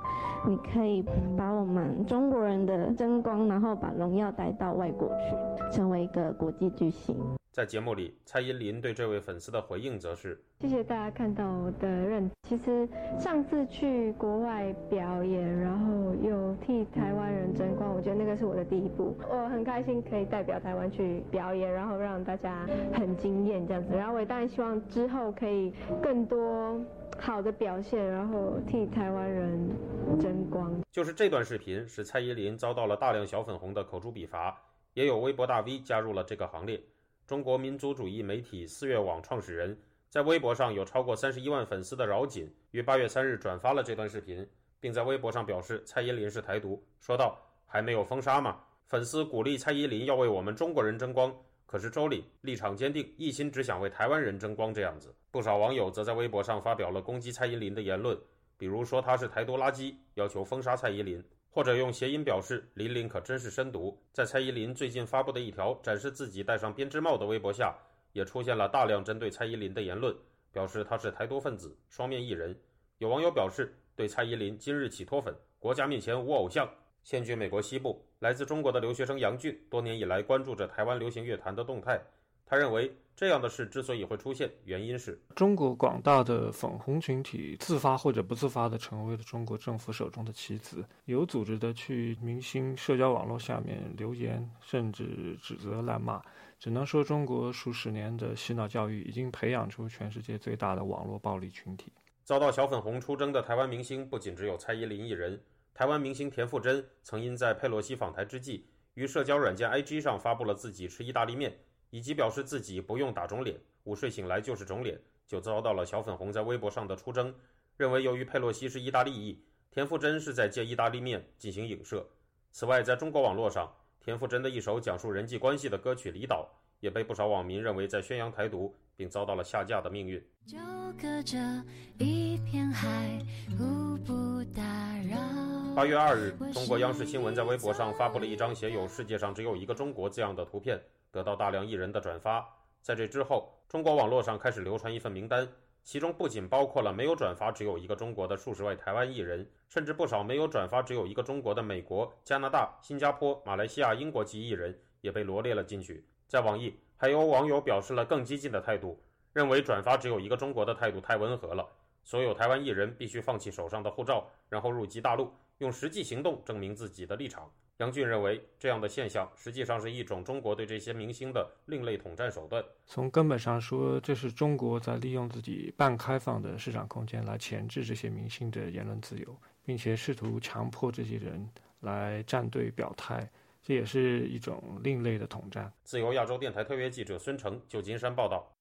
你可以把我们中国人的争光，然后把荣耀带到外国去，成为一个国际巨星。”在节目里，蔡依林对这位粉丝的回应则是：“谢谢大家看到我的认。其实上次去国外表演，然后又替台湾人争光，我觉得那个是我的第一步。我很开心可以代表台湾去表演，然后让大家很惊艳这样子。然后我也当然希望之后可以更多好的表现，然后替台湾人争光。”就是这段视频使蔡依林遭到了大量小粉红的口诛笔伐，也有微博大 V 加入了这个行列。中国民族主义媒体四月网创始人，在微博上有超过三十一万粉丝的饶锦，于八月三日转发了这段视频，并在微博上表示蔡依林是台独，说道：“还没有封杀吗？”粉丝鼓励蔡依林要为我们中国人争光，可是周领立场坚定，一心只想为台湾人争光这样子。不少网友则在微博上发表了攻击蔡依林的言论，比如说她是台独垃圾，要求封杀蔡依林。或者用谐音表示“林林可真是深毒”。在蔡依林最近发布的一条展示自己戴上编织帽的微博下，也出现了大量针对蔡依林的言论，表示她是台独分子、双面艺人。有网友表示，对蔡依林今日起脱粉，国家面前无偶像。现居美国西部，来自中国的留学生杨俊，多年以来关注着台湾流行乐坛的动态。他认为。这样的事之所以会出现，原因是中国广大的粉红群体自发或者不自发的成为了中国政府手中的棋子，有组织的去明星社交网络下面留言，甚至指责谩骂。只能说，中国数十年的洗脑教育已经培养出全世界最大的网络暴力群体。遭到小粉红出征的台湾明星不仅只有蔡依林一人，台湾明星田馥甄曾因在佩洛西访台之际，于社交软件 IG 上发布了自己吃意大利面。以及表示自己不用打肿脸，午睡醒来就是肿脸，就遭到了小粉红在微博上的出征，认为由于佩洛西是意大利裔，田馥甄是在借意大利面进行影射。此外，在中国网络上，田馥甄的一首讲述人际关系的歌曲《离岛》也被不少网民认为在宣扬台独，并遭到了下架的命运。就隔着一片海，互不打扰。八月二日，中国央视新闻在微博上发布了一张写有“世界上只有一个中国”字样的图片。得到大量艺人的转发，在这之后，中国网络上开始流传一份名单，其中不仅包括了没有转发“只有一个中国”的数十位台湾艺人，甚至不少没有转发“只有一个中国”的美国、加拿大、新加坡、马来西亚、英国籍艺人也被罗列了进去。在网易，还有网友表示了更激进的态度，认为转发“只有一个中国”的态度太温和了，所有台湾艺人必须放弃手上的护照，然后入籍大陆，用实际行动证明自己的立场。杨俊认为，这样的现象实际上是一种中国对这些明星的另类统战手段。从根本上说，这是中国在利用自己半开放的市场空间来钳制这些明星的言论自由，并且试图强迫这些人来站队表态，这也是一种另类的统战。自由亚洲电台特约记者孙成，旧金山报道。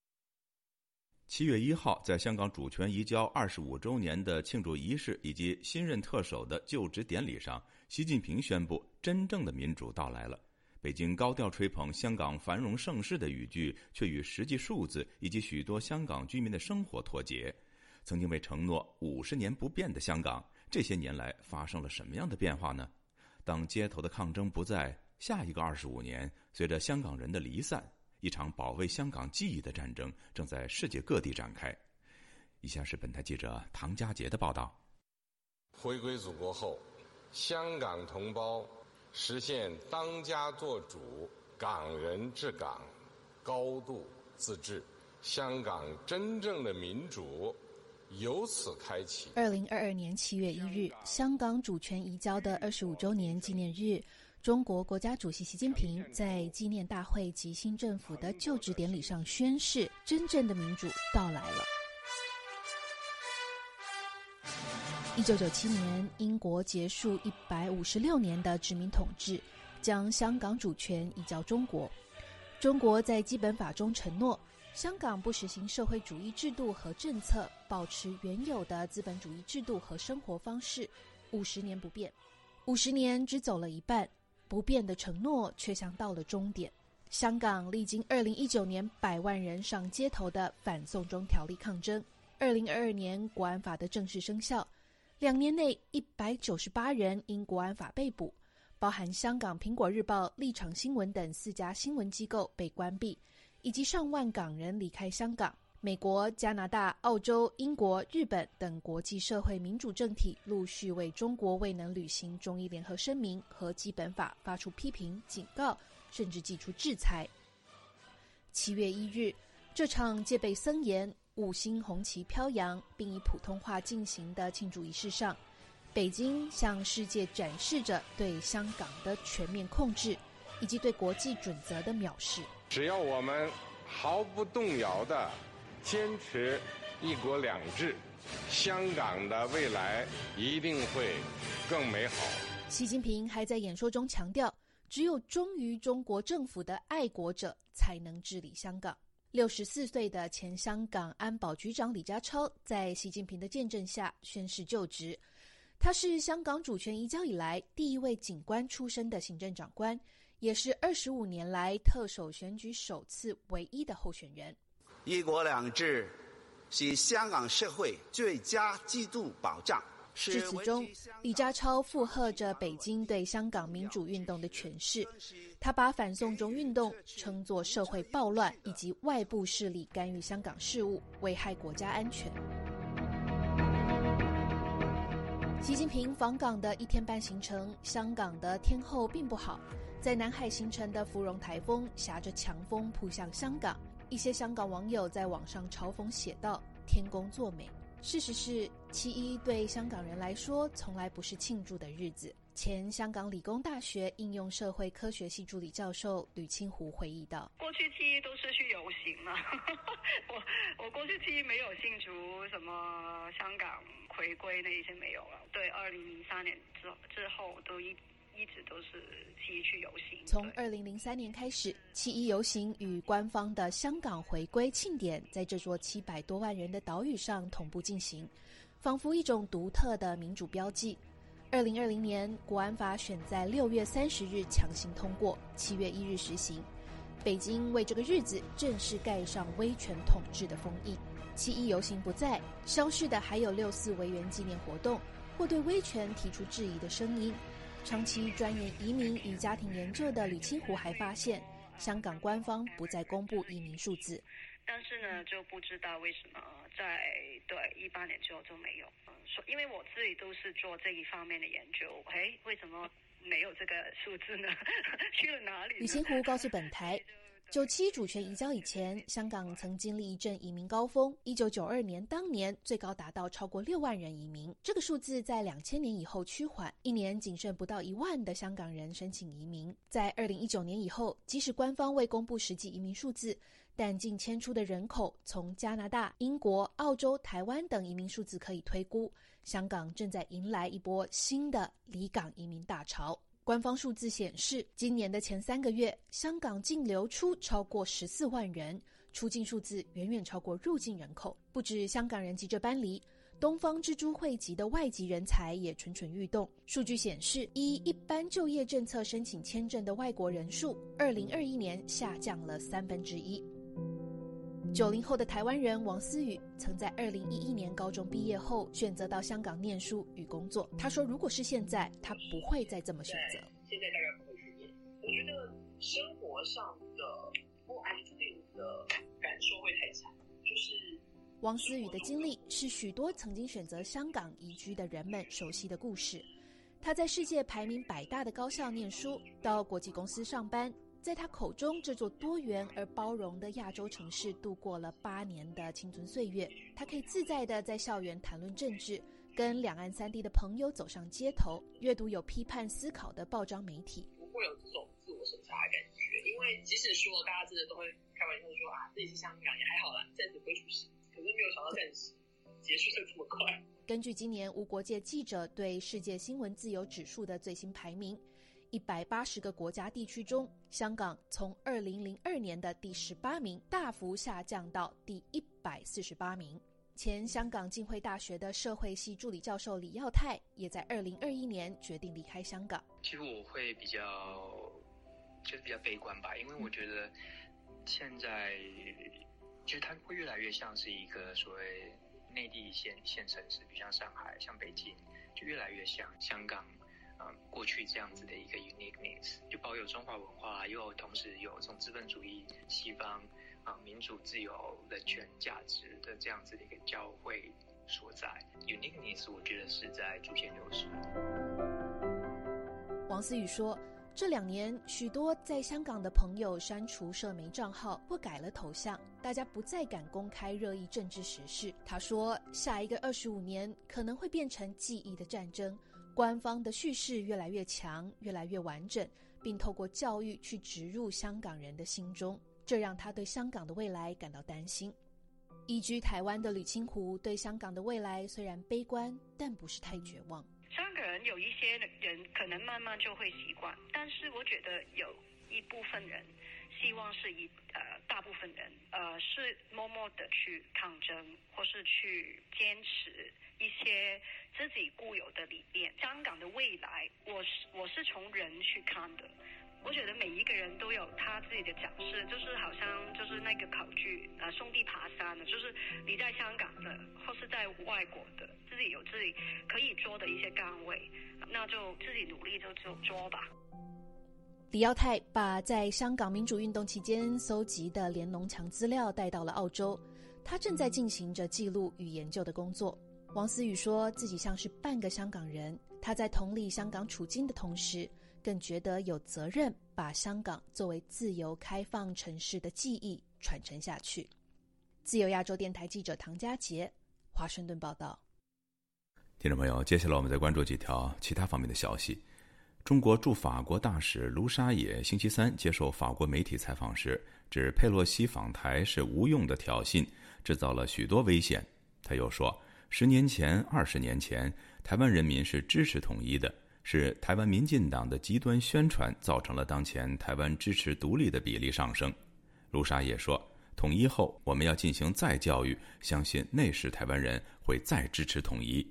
七月一号，在香港主权移交二十五周年的庆祝仪式以及新任特首的就职典礼上。习近平宣布，真正的民主到来了。北京高调吹捧香港繁荣盛世的语句，却与实际数字以及许多香港居民的生活脱节。曾经被承诺五十年不变的香港，这些年来发生了什么样的变化呢？当街头的抗争不再，下一个二十五年，随着香港人的离散，一场保卫香港记忆的战争正在世界各地展开。以下是本台记者唐佳杰的报道：回归祖国后。香港同胞实现当家作主、港人治港、高度自治，香港真正的民主由此开启。二零二二年七月一日，香港主权移交的二十五周年纪念日，中国国家主席习近平在纪念大会及新政府的就职典礼上宣誓：真正的民主到来了。一九九七年，英国结束一百五十六年的殖民统治，将香港主权移交中国。中国在基本法中承诺，香港不实行社会主义制度和政策，保持原有的资本主义制度和生活方式，五十年不变。五十年只走了一半，不变的承诺却像到了终点。香港历经二零一九年百万人上街头的反送中条例抗争，二零二二年国安法的正式生效。两年内，一百九十八人因国安法被捕，包含香港《苹果日报》、立场新闻等四家新闻机构被关闭，以及上万港人离开香港。美国、加拿大、澳洲、英国、日本等国际社会民主政体陆续为中国未能履行中医联合声明和基本法发出批评、警告，甚至寄出制裁。七月一日，这场戒备森严。五星红旗飘扬，并以普通话进行的庆祝仪式上，北京向世界展示着对香港的全面控制，以及对国际准则的藐视。只要我们毫不动摇地坚持“一国两制”，香港的未来一定会更美好。习近平还在演说中强调，只有忠于中国政府的爱国者才能治理香港。六十四岁的前香港安保局长李家超在习近平的见证下宣誓就职。他是香港主权移交以来第一位警官出身的行政长官，也是二十五年来特首选举首次唯一的候选人。一国两制是香港社会最佳制度保障。致辞中，李家超附和着北京对香港民主运动的诠释。他把反送中运动称作社会暴乱以及外部势力干预香港事务，危害国家安全。习近平访港的一天半行程，香港的天候并不好，在南海形成的芙蓉台风挟着强风扑向香港。一些香港网友在网上嘲讽写道：“天公作美。”事实是，七一对香港人来说从来不是庆祝的日子。前香港理工大学应用社会科学系助理教授吕清湖回忆道：“过去七一都是去游行嘛，我我过去七一没有庆祝什么香港回归那些没有了。对，二零零三年之之后都一。”一直都是七一去游行。从二零零三年开始，七一游行与官方的香港回归庆典在这座七百多万人的岛屿上同步进行，仿佛一种独特的民主标记。二零二零年，国安法选在六月三十日强行通过，七月一日实行。北京为这个日子正式盖上威权统治的封印。七一游行不在，消失的还有六四维园纪念活动或对威权提出质疑的声音。长期钻研移民与家庭研究的李清湖还发现，香港官方不再公布移民数字，但是呢，就不知道为什么在对一八年之后就没有。嗯，说因为我自己都是做这一方面的研究，哎，为什么没有这个数字呢？去了哪里？李清湖告诉本台。九七主权移交以前，香港曾经历一阵移民高峰。一九九二年当年最高达到超过六万人移民，这个数字在两千年以后趋缓，一年仅剩不到一万的香港人申请移民。在二零一九年以后，即使官方未公布实际移民数字，但近迁出的人口从加拿大、英国、澳洲、台湾等移民数字可以推估，香港正在迎来一波新的离港移民大潮。官方数字显示，今年的前三个月，香港净流出超过十四万人，出境数字远远超过入境人口。不止香港人急着搬离，东方之珠汇集的外籍人才也蠢蠢欲动。数据显示，依一般就业政策申请签证的外国人数，二零二一年下降了三分之一。九零后的台湾人王思雨曾在二零一一年高中毕业后选择到香港念书与工作。他说：“如果是现在，他不会再这么选择。现在大概不会去念。我觉得生活上的不安定的感受会太强。”就是王思雨的经历是许多曾经选择香港移居的人们熟悉的故事。他在世界排名百大的高校念书，到国际公司上班。在他口中，这座多元而包容的亚洲城市度过了八年的青春岁月。他可以自在地在校园谈论政治，跟两岸三地的朋友走上街头，阅读有批判思考的报章媒体。不会有这种自我审查的感觉，因为即使说大家真的都会开玩笑说啊，自己是香港也还好啦，暂时不会出事。可是没有想到暂时结束的这么快。根据今年无国界记者对世界新闻自由指数的最新排名。一百八十个国家地区中，香港从二零零二年的第十八名大幅下降到第一百四十八名。前香港浸会大学的社会系助理教授李耀泰也在二零二一年决定离开香港。其实我会比较，就是比较悲观吧，因为我觉得现在其实它会越来越像是一个所谓内地县县城市，比如像上海、像北京，就越来越像香港。嗯，过去这样子的一个 uniqueness，就保有中华文化，又同时有这种资本主义、西方啊民主、自由、人权价值的这样子的一个交汇所在，uniqueness 我觉得是在逐渐流失。王思雨说，这两年许多在香港的朋友删除社媒账号或改了头像，大家不再敢公开热议政治时事。他说，下一个二十五年可能会变成记忆的战争。官方的叙事越来越强，越来越完整，并透过教育去植入香港人的心中，这让他对香港的未来感到担心。移居台湾的吕清湖对香港的未来虽然悲观，但不是太绝望。香港人有一些人可能慢慢就会习惯，但是我觉得有一部分人希望是一呃大部分人呃是默默的去抗争，或是去坚持。一些自己固有的理念，香港的未来，我是我是从人去看的。我觉得每一个人都有他自己的角色，就是好像就是那个考据啊，兄弟爬山的，就是你在香港的或是在外国的，自己有自己可以做的一些岗位，那就自己努力就就做吧。李耀泰把在香港民主运动期间搜集的连农墙资料带到了澳洲，他正在进行着记录与研究的工作。王思雨说自己像是半个香港人，他在同理香港处境的同时，更觉得有责任把香港作为自由开放城市的记忆传承下去。自由亚洲电台记者唐佳杰，华盛顿报道。听众朋友，接下来我们再关注几条其他方面的消息。中国驻法国大使卢沙野星期三接受法国媒体采访时，指佩洛西访台是无用的挑衅，制造了许多危险。他又说，十年前、二十年前，台湾人民是支持统一的，是台湾民进党的极端宣传造成了当前台湾支持独立的比例上升。卢沙野说，统一后我们要进行再教育，相信那时台湾人会再支持统一。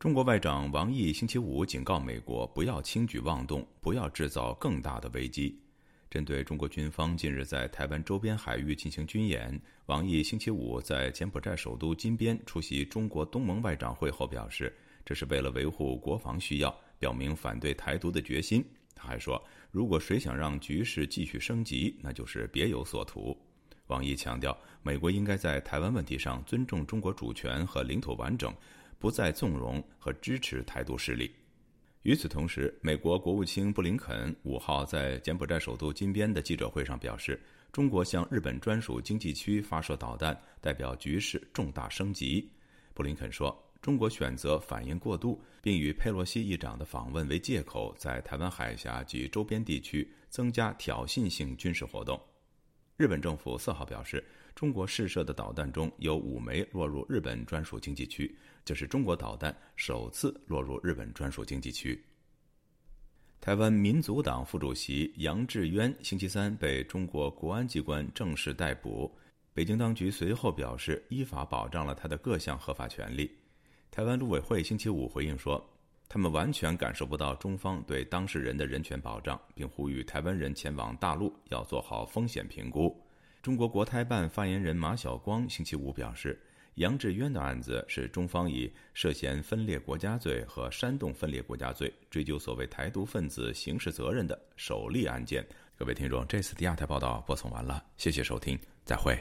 中国外长王毅星期五警告美国不要轻举妄动，不要制造更大的危机。针对中国军方近日在台湾周边海域进行军演，王毅星期五在柬埔寨首都金边出席中国东盟外长会后表示，这是为了维护国防需要，表明反对台独的决心。他还说，如果谁想让局势继续升级，那就是别有所图。王毅强调，美国应该在台湾问题上尊重中国主权和领土完整。不再纵容和支持台独势力。与此同时，美国国务卿布林肯五号在柬埔寨首都金边的记者会上表示，中国向日本专属经济区发射导弹，代表局势重大升级。布林肯说，中国选择反应过度，并以佩洛西议长的访问为借口，在台湾海峡及周边地区增加挑衅性军事活动。日本政府四号表示，中国试射的导弹中有五枚落入日本专属经济区。这是中国导弹首次落入日本专属经济区。台湾民族党副主席杨志渊星期三被中国国安机关正式逮捕，北京当局随后表示依法保障了他的各项合法权利。台湾陆委会星期五回应说，他们完全感受不到中方对当事人的人权保障，并呼吁台湾人前往大陆要做好风险评估。中国国台办发言人马晓光星期五表示。杨志渊的案子是中方以涉嫌分裂国家罪和煽动分裂国家罪追究所谓台独分子刑事责任的首例案件。各位听众，这次第二台报道播送完了，谢谢收听，再会。